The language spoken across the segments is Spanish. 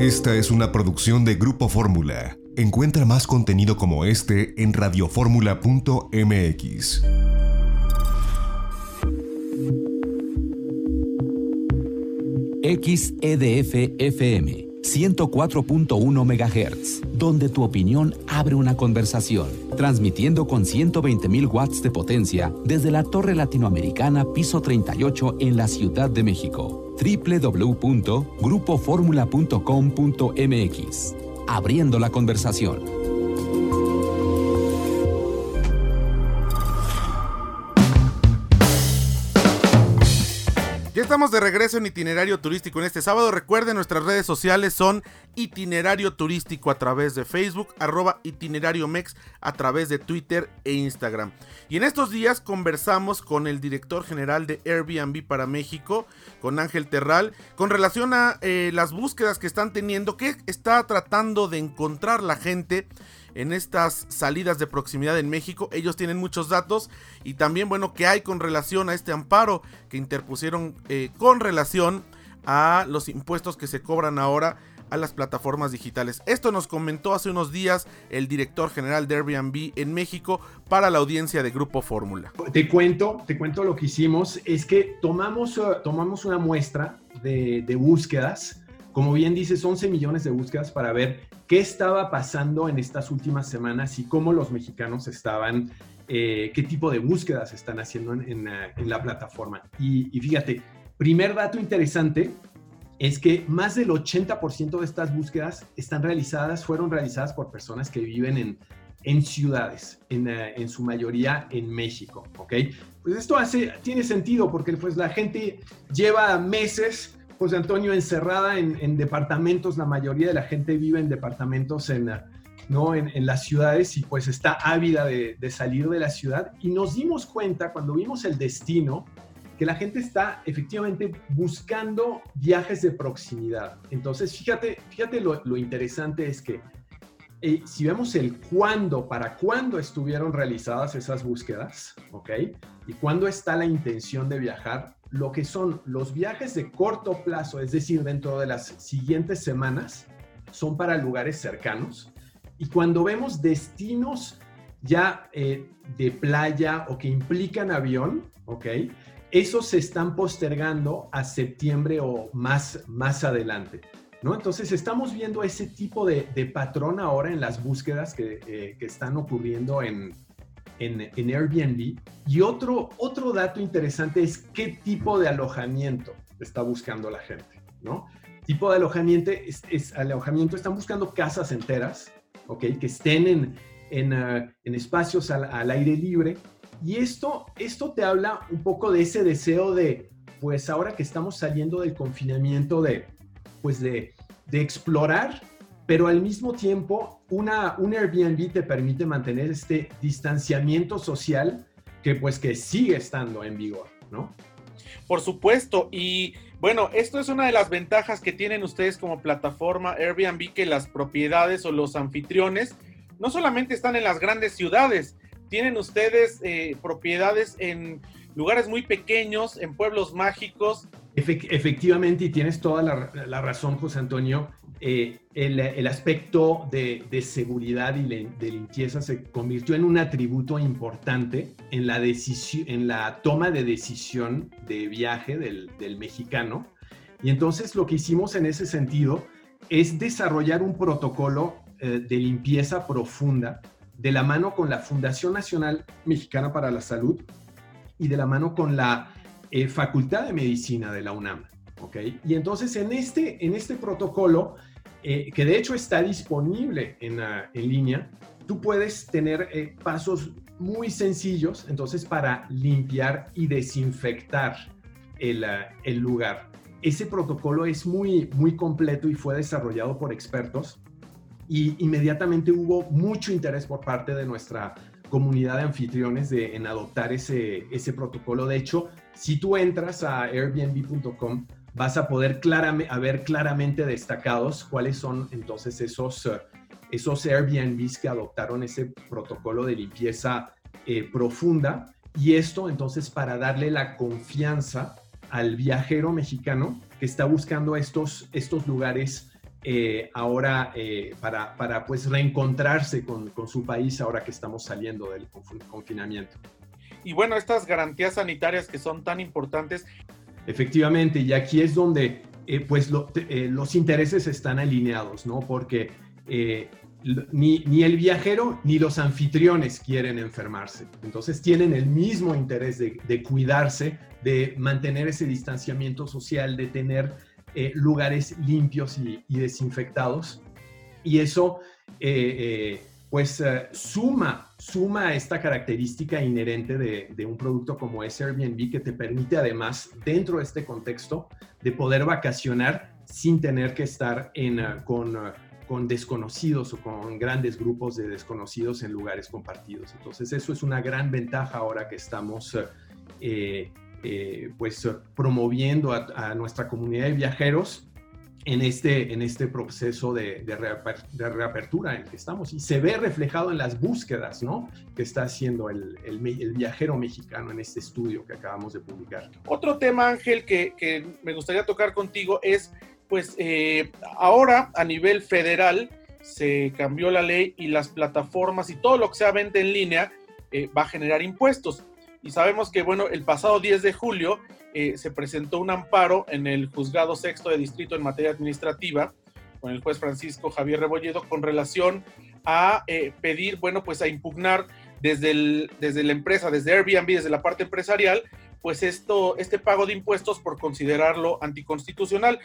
Esta es una producción de Grupo Fórmula. Encuentra más contenido como este en radioformula.mx. XEDF FM 104.1 MHz, donde tu opinión abre una conversación, transmitiendo con 120.000 watts de potencia desde la Torre Latinoamericana Piso 38 en la Ciudad de México. www.grupoformula.com.mx. Abriendo la conversación. De regreso en itinerario turístico en este sábado. Recuerden, nuestras redes sociales son itinerario turístico a través de Facebook, arroba itinerario mex a través de Twitter e Instagram. Y en estos días conversamos con el director general de Airbnb para México, con Ángel Terral, con relación a eh, las búsquedas que están teniendo, que está tratando de encontrar la gente en estas salidas de proximidad en México. Ellos tienen muchos datos y también, bueno, que hay con relación a este amparo que interpusieron eh, con relación a los impuestos que se cobran ahora a las plataformas digitales. Esto nos comentó hace unos días el director general de Airbnb en México para la audiencia de Grupo Fórmula. Te cuento, te cuento lo que hicimos, es que tomamos, eh, tomamos una muestra de, de búsquedas, como bien dices, 11 millones de búsquedas para ver qué estaba pasando en estas últimas semanas y cómo los mexicanos estaban, eh, qué tipo de búsquedas están haciendo en, la plataforma. Y, fíjate, primer dato interesante es que más del 80% de estas búsquedas están realizadas, fueron realizadas por personas que viven en, en ciudades, en, eh, en, su mayoría en México, ¿ok? Pues esto hace, tiene sentido porque pues la gente lleva meses José Antonio, encerrada en, departamentos, la mayoría de la gente vive en departamentos en, ¿no? en, las ciudades y pues está ávida de, salir de la ciudad. Y nos dimos cuenta cuando vimos el destino que la gente está efectivamente buscando viajes de proximidad. Entonces, fíjate, fíjate lo, interesante es que eh, si vemos el cuándo, para cuándo estuvieron realizadas esas búsquedas, ¿ok? Y cuándo está la intención de viajar, lo que son los viajes de corto plazo, es decir, dentro de las siguientes semanas, son para lugares cercanos. Y cuando vemos destinos ya eh, de playa o que implican avión, ¿ok? Esos se están postergando a septiembre o más, más adelante. ¿No? Entonces estamos viendo ese tipo de, patrón ahora en las búsquedas que, eh, están ocurriendo en, en, Airbnb. Y otro, otro dato interesante es qué tipo de alojamiento está buscando la gente, ¿no? Tipo de alojamiento es, alojamiento, están buscando casas enteras, ¿ok? Que estén en, en, uh, espacios al, aire libre. Y esto, esto te habla un poco de ese deseo de, pues ahora que estamos saliendo del confinamiento, de, pues de, de explorar pero al mismo tiempo una, un Airbnb te permite mantener este distanciamiento social que pues que sigue estando en vigor, ¿no? Por supuesto, y bueno, esto es una de las ventajas que tienen ustedes como plataforma Airbnb, que las propiedades o los anfitriones no solamente están en las grandes ciudades, tienen ustedes eh, propiedades en lugares muy pequeños, en pueblos mágicos. Efectivamente, y tienes toda la, la razón, José Antonio. Eh, el, aspecto de, seguridad y de limpieza se convirtió en un atributo importante en la, en la toma de decisión de viaje del, mexicano. Y entonces lo que hicimos en ese sentido es desarrollar un protocolo eh, de limpieza profunda de la mano con la Fundación Nacional Mexicana para la Salud y de la mano con la eh, Facultad de Medicina de la UNAM. ¿okay? Y entonces en este, en este protocolo eh, que de hecho está disponible en, en línea, tú puedes tener eh, pasos muy sencillos, entonces, para limpiar y desinfectar el, ah, el, lugar. Ese protocolo es muy, muy completo y fue desarrollado por expertos y inmediatamente hubo mucho interés por parte de nuestra comunidad de anfitriones de, en adoptar ese, ese protocolo. De hecho, si tú entras a airbnb.com, vas a poder ver claramente destacados cuáles son entonces esos, eh, esos Airbnbs que adoptaron ese protocolo de limpieza eh, profunda. Y esto entonces para darle la confianza al viajero mexicano que está buscando estos, estos lugares eh, ahora para, para, pues reencontrarse con, con, su país ahora que estamos saliendo del confinamiento. Y bueno, estas garantías sanitarias que son tan importantes. Efectivamente, y aquí es donde eh, pues los intereses están alineados, ¿no? Porque ni, ni, el viajero ni los anfitriones quieren enfermarse. Entonces tienen el mismo interés de, de cuidarse, de mantener ese distanciamiento social, de tener eh, lugares limpios y, desinfectados. Y eso, eh, eh, pues, suma, suma esta característica inherente de, un producto como es Airbnb que te permite además, dentro de este contexto, de poder vacacionar sin tener que estar en, con, con desconocidos o con grandes grupos de desconocidos en lugares compartidos. Entonces, eso es una gran ventaja ahora que estamos eh, pues promoviendo a, nuestra comunidad de viajeros en este, en este proceso de, reapertura en el que estamos. Y se ve reflejado en las búsquedas ¿no? que está haciendo el, viajero mexicano en este estudio que acabamos de publicar. Otro tema, Ángel, que, me gustaría tocar contigo es, pues eh, ahora a nivel federal se cambió la ley y las plataformas y todo lo que sea venta en línea eh, va a generar impuestos y sabemos que, bueno, el pasado 10 de julio eh, se presentó un amparo en el juzgado sexto de distrito en materia administrativa con el juez Francisco Javier Rebolledo con relación a eh, pedir, bueno, pues a impugnar desde, desde la empresa, desde Airbnb, desde la parte empresarial, pues esto, este pago de impuestos por considerarlo anticonstitucional.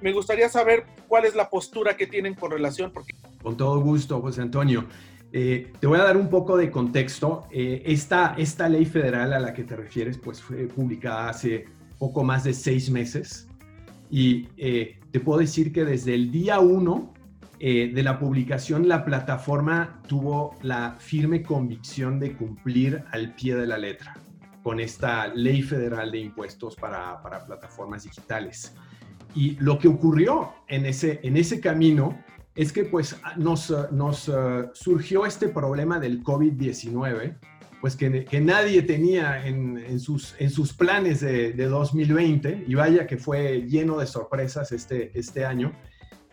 Me gustaría saber cuál es la postura que tienen con relación. Porque... Con todo gusto, José Antonio. Eh, te voy a dar un poco de contexto. Eh, esta, esta ley federal a la que te refieres pues fue publicada hace poco más de seis meses y eh, te puedo decir que desde el día uno de la publicación la plataforma tuvo la firme convicción de cumplir al pie de la letra con esta ley federal de impuestos para, para plataformas digitales. Y lo que ocurrió en ese, en ese camino es que pues nos, nos uh, surgió este problema del COVID-19, pues que, nadie tenía en, sus, en sus planes de, de, 2020, y vaya que fue lleno de sorpresas este, este año.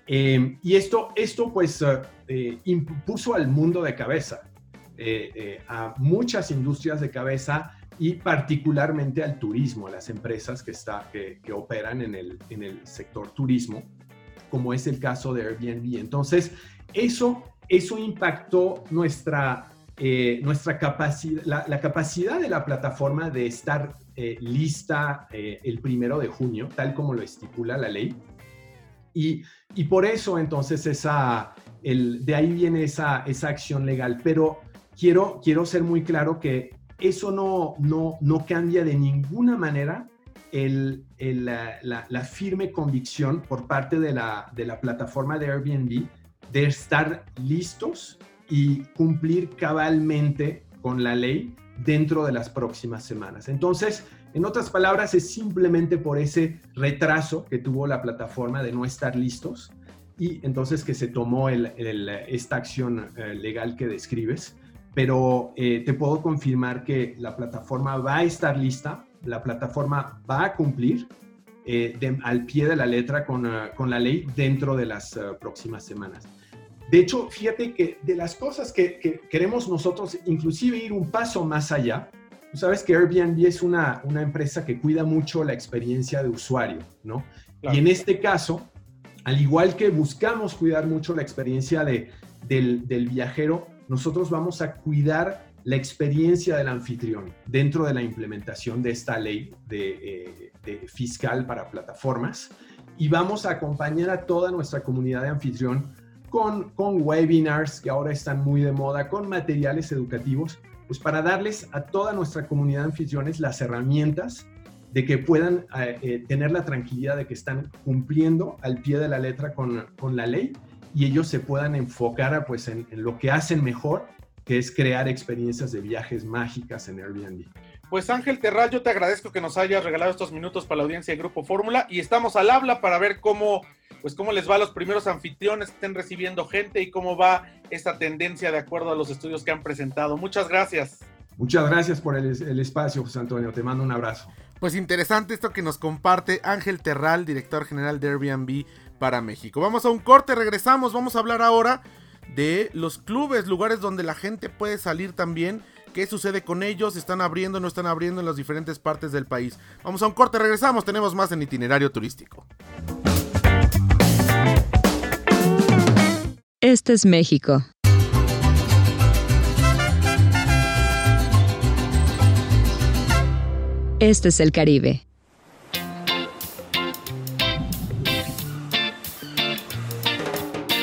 Eh, y esto, esto pues eh, impuso al mundo de cabeza, eh, a muchas industrias de cabeza y particularmente al turismo, a las empresas que, está, que, que operan en el, en el sector turismo como es el caso de Airbnb. Entonces, eso, eso impactó nuestra, eh, nuestra capacidad, la, capacidad de la plataforma de estar eh, lista eh, el primero de junio, tal como lo estipula la ley. Y, y por eso entonces esa, el, de ahí viene esa, esa acción legal. Pero quiero, quiero ser muy claro que eso no, no, no cambia de ninguna manera la, firme convicción por parte de la, de la plataforma de Airbnb de estar listos y cumplir cabalmente con la ley dentro de las próximas semanas. Entonces, en otras palabras, es simplemente por ese retraso que tuvo la plataforma de no estar listos y entonces que se tomó esta acción eh, legal que describes. Pero eh, te puedo confirmar que la plataforma va a estar lista la plataforma va a cumplir eh, al pie de la letra con, ah, con la ley dentro de las ah, próximas semanas. De hecho, fíjate que de las cosas que, queremos nosotros, inclusive ir un paso más allá, tú sabes que Airbnb es una, una empresa que cuida mucho la experiencia de usuario, ¿no? Y en este caso, al igual que buscamos cuidar mucho la experiencia de, del, del viajero, nosotros vamos a cuidar la experiencia del anfitrión dentro de la implementación de esta ley de, eh, fiscal para plataformas. Y vamos a acompañar a toda nuestra comunidad de anfitrión con, con webinars que ahora están muy de moda, con materiales educativos, pues para darles a toda nuestra comunidad de anfitriones las herramientas de que puedan eh, eh, tener la tranquilidad de que están cumpliendo al pie de la letra con, con la ley y ellos se puedan enfocar pues, en lo que hacen mejor que es crear experiencias de viajes mágicas en Airbnb. Pues Ángel Terral, yo te agradezco que nos hayas regalado estos minutos para la audiencia de Grupo Fórmula y estamos al habla para ver cómo, pues cómo les va a los primeros anfitriones que estén recibiendo gente y cómo va esta tendencia de acuerdo a los estudios que han presentado. Muchas gracias. Muchas gracias por el, el espacio, José Antonio. Te mando un abrazo. Pues interesante esto que nos comparte Ángel Terral, director general de Airbnb para México. Vamos a un corte, regresamos, vamos a hablar ahora de los clubes, lugares donde la gente puede salir también. ¿Qué sucede con ellos? ¿Están abriendo o no están abriendo en las diferentes partes del país? Vamos a un corte, regresamos, tenemos más en itinerario turístico. Este es México. Este es el Caribe.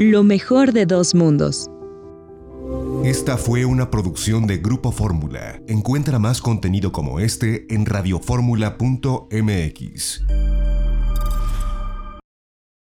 lo mejor de dos mundos. Esta fue una producción de Grupo Fórmula. Encuentra más contenido como este en radioformula.mx.